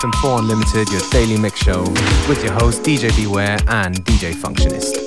FM4 Unlimited, your daily mix show, with your host DJ Beware and DJ Functionist.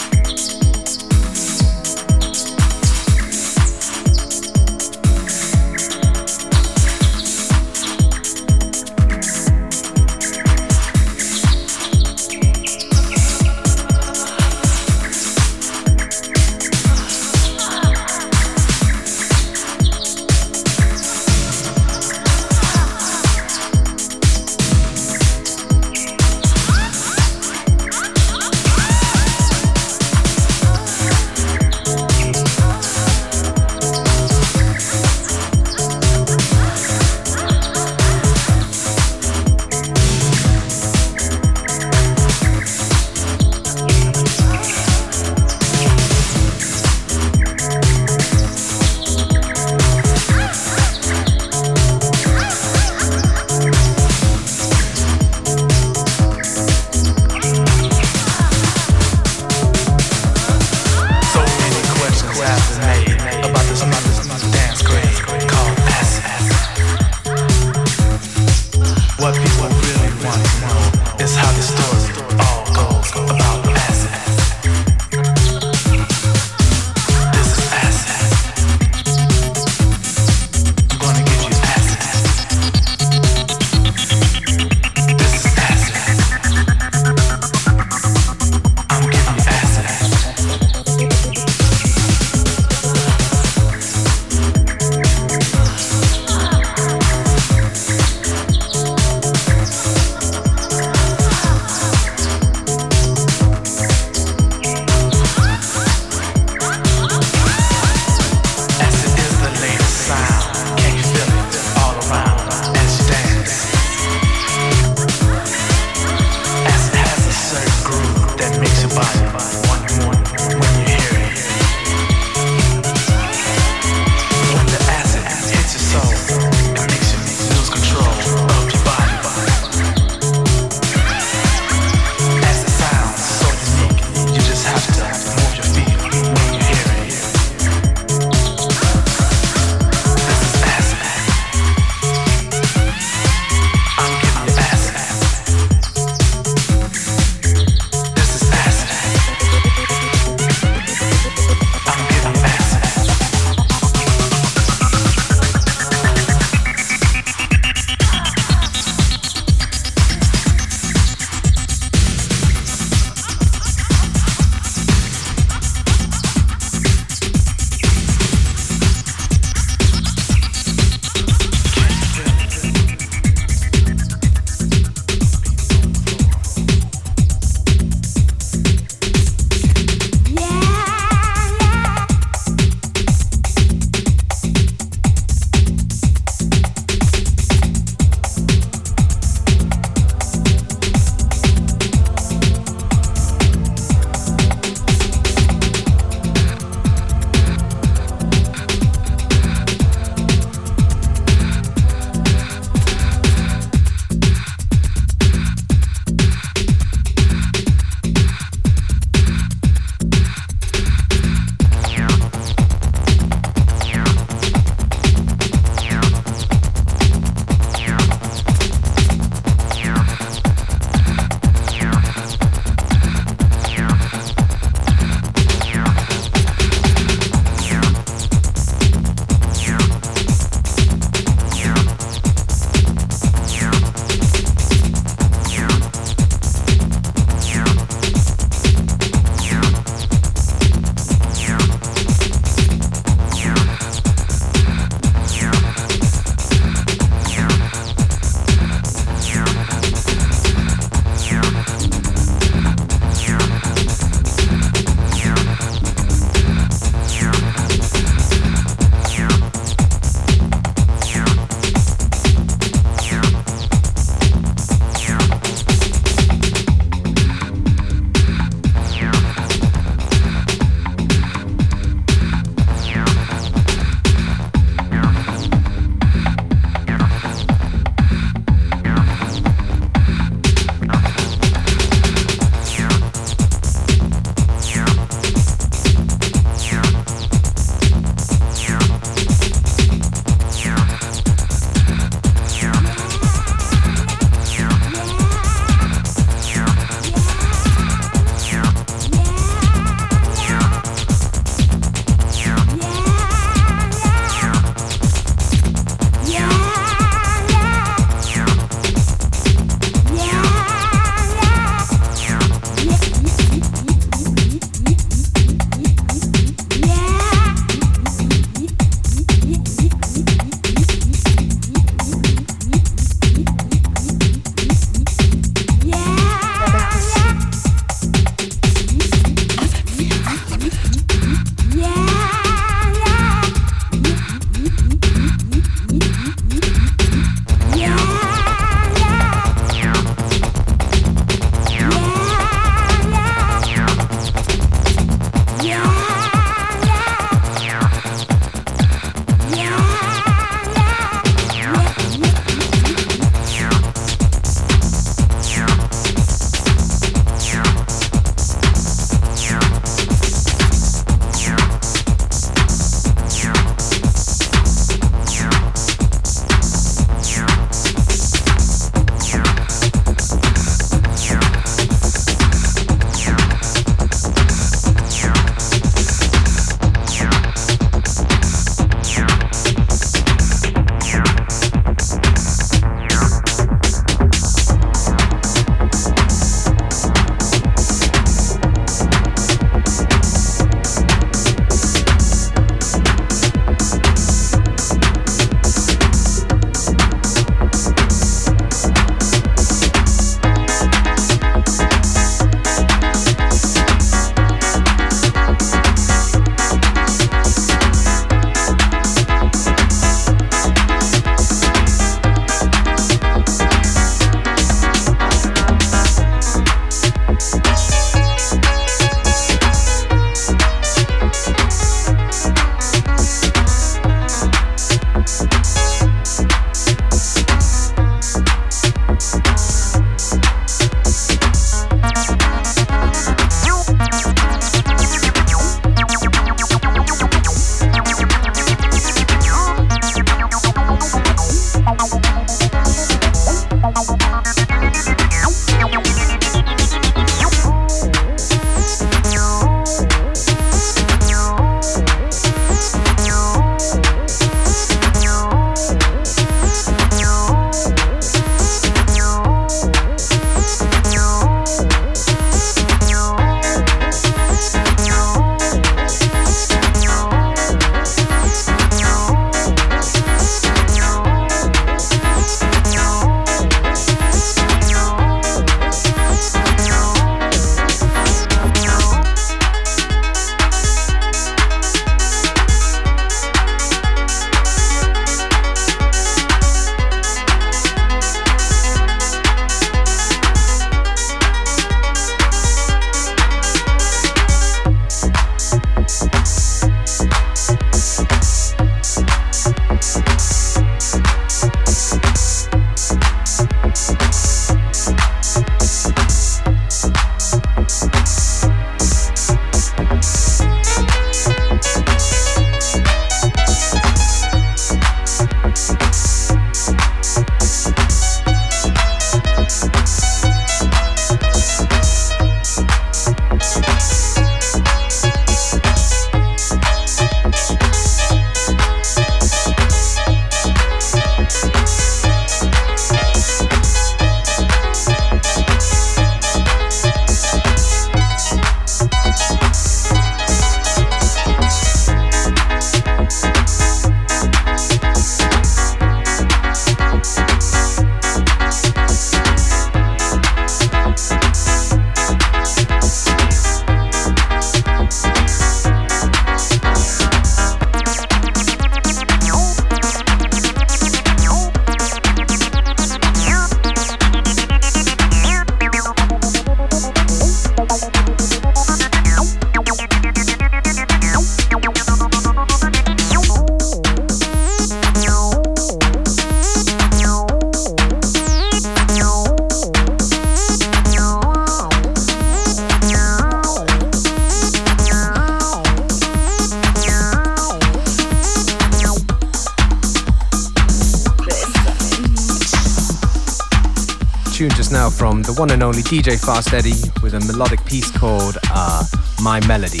One and only DJ Fast Eddie with a melodic piece called uh, My Melody.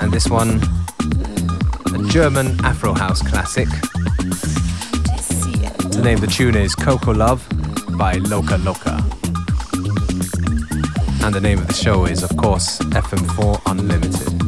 And this one, a German Afro House classic. The name of the tune is Coco Love by Loca Loca. And the name of the show is, of course, FM4 Unlimited.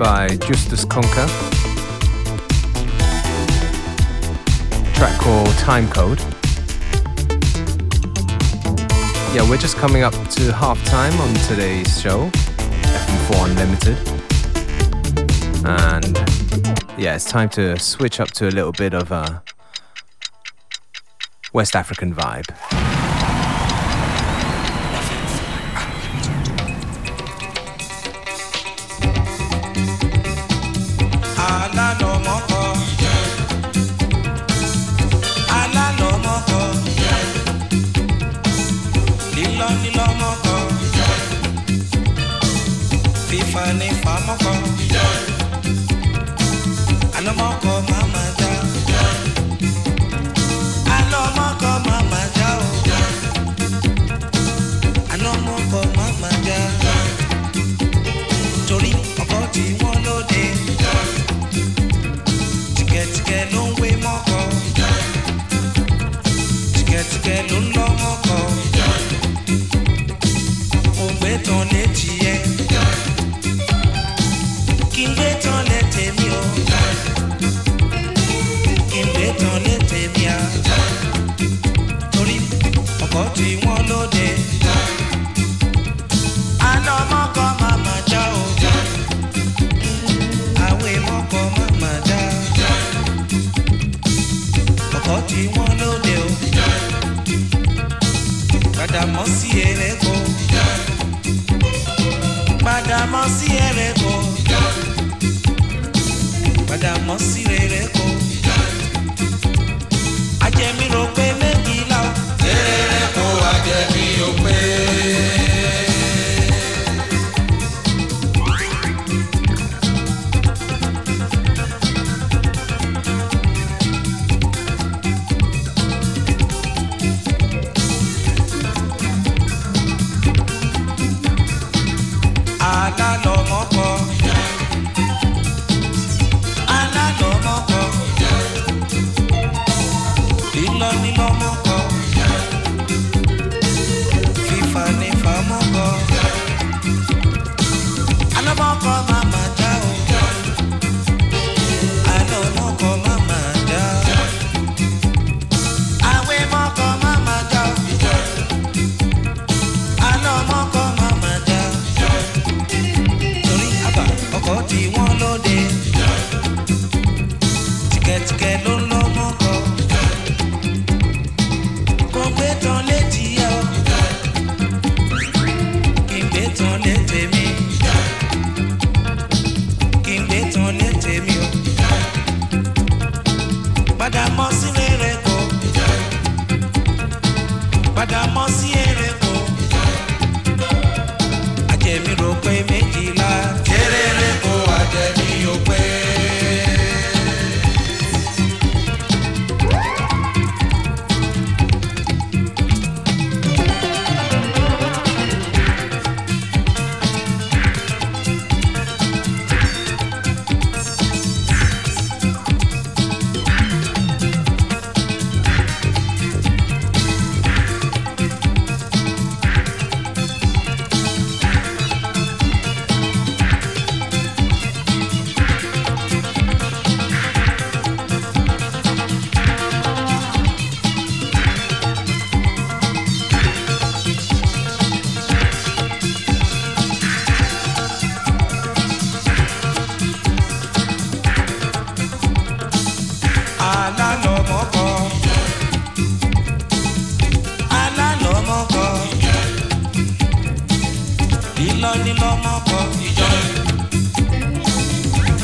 By Justus Köhncke. Track called Time Code. Yeah, we're just coming up to half time on today's show, FM4 Unlimited. And yeah, it's time to switch up to a little bit of a West African vibe. kìlọ̀ kìlọ̀ mọ́kọ. fífa ní fa mọ́kọ. àlọ́ mọ́kọ máa máa. love me, mama.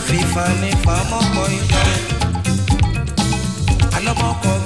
Fifa ni famo ìlọ́nilọ́mọ́kọ. fífanifàmọ́kọ. alọ́mọ́kọ.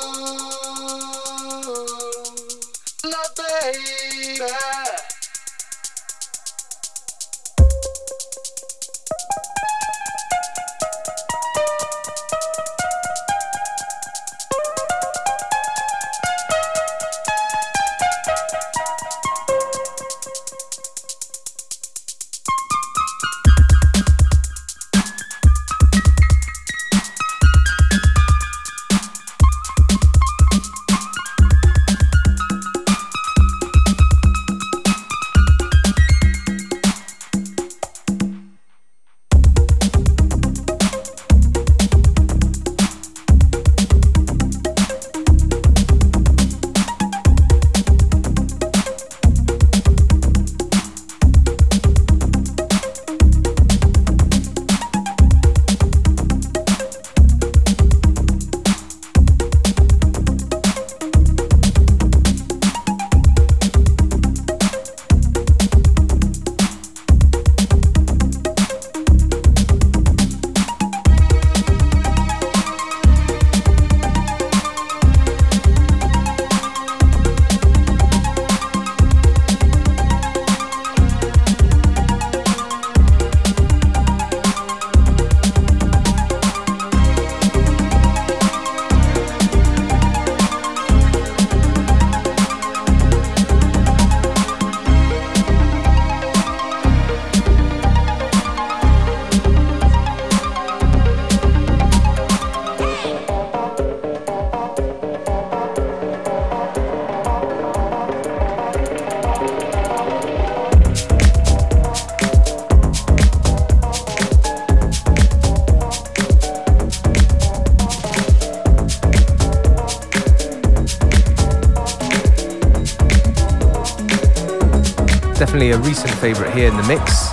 favorite here in the mix.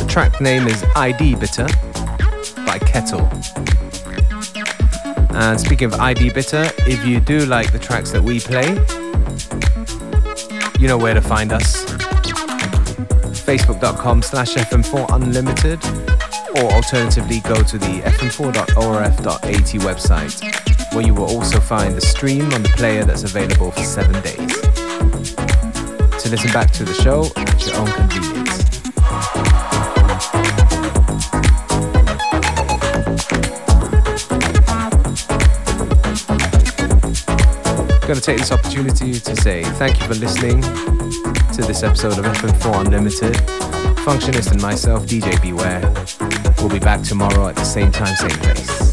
The track name is ID Bitter by Kettle. And speaking of ID Bitter, if you do like the tracks that we play, you know where to find us. Facebook.com slash FM4 Unlimited, or alternatively go to the fm4.orf.at website, where you will also find the stream on the player that's available for seven days to listen back to the show at your own convenience. I'm going to take this opportunity to say thank you for listening to this episode of FM4 Unlimited. Functionist and myself, DJ Beware. We'll be back tomorrow at the same time, same place.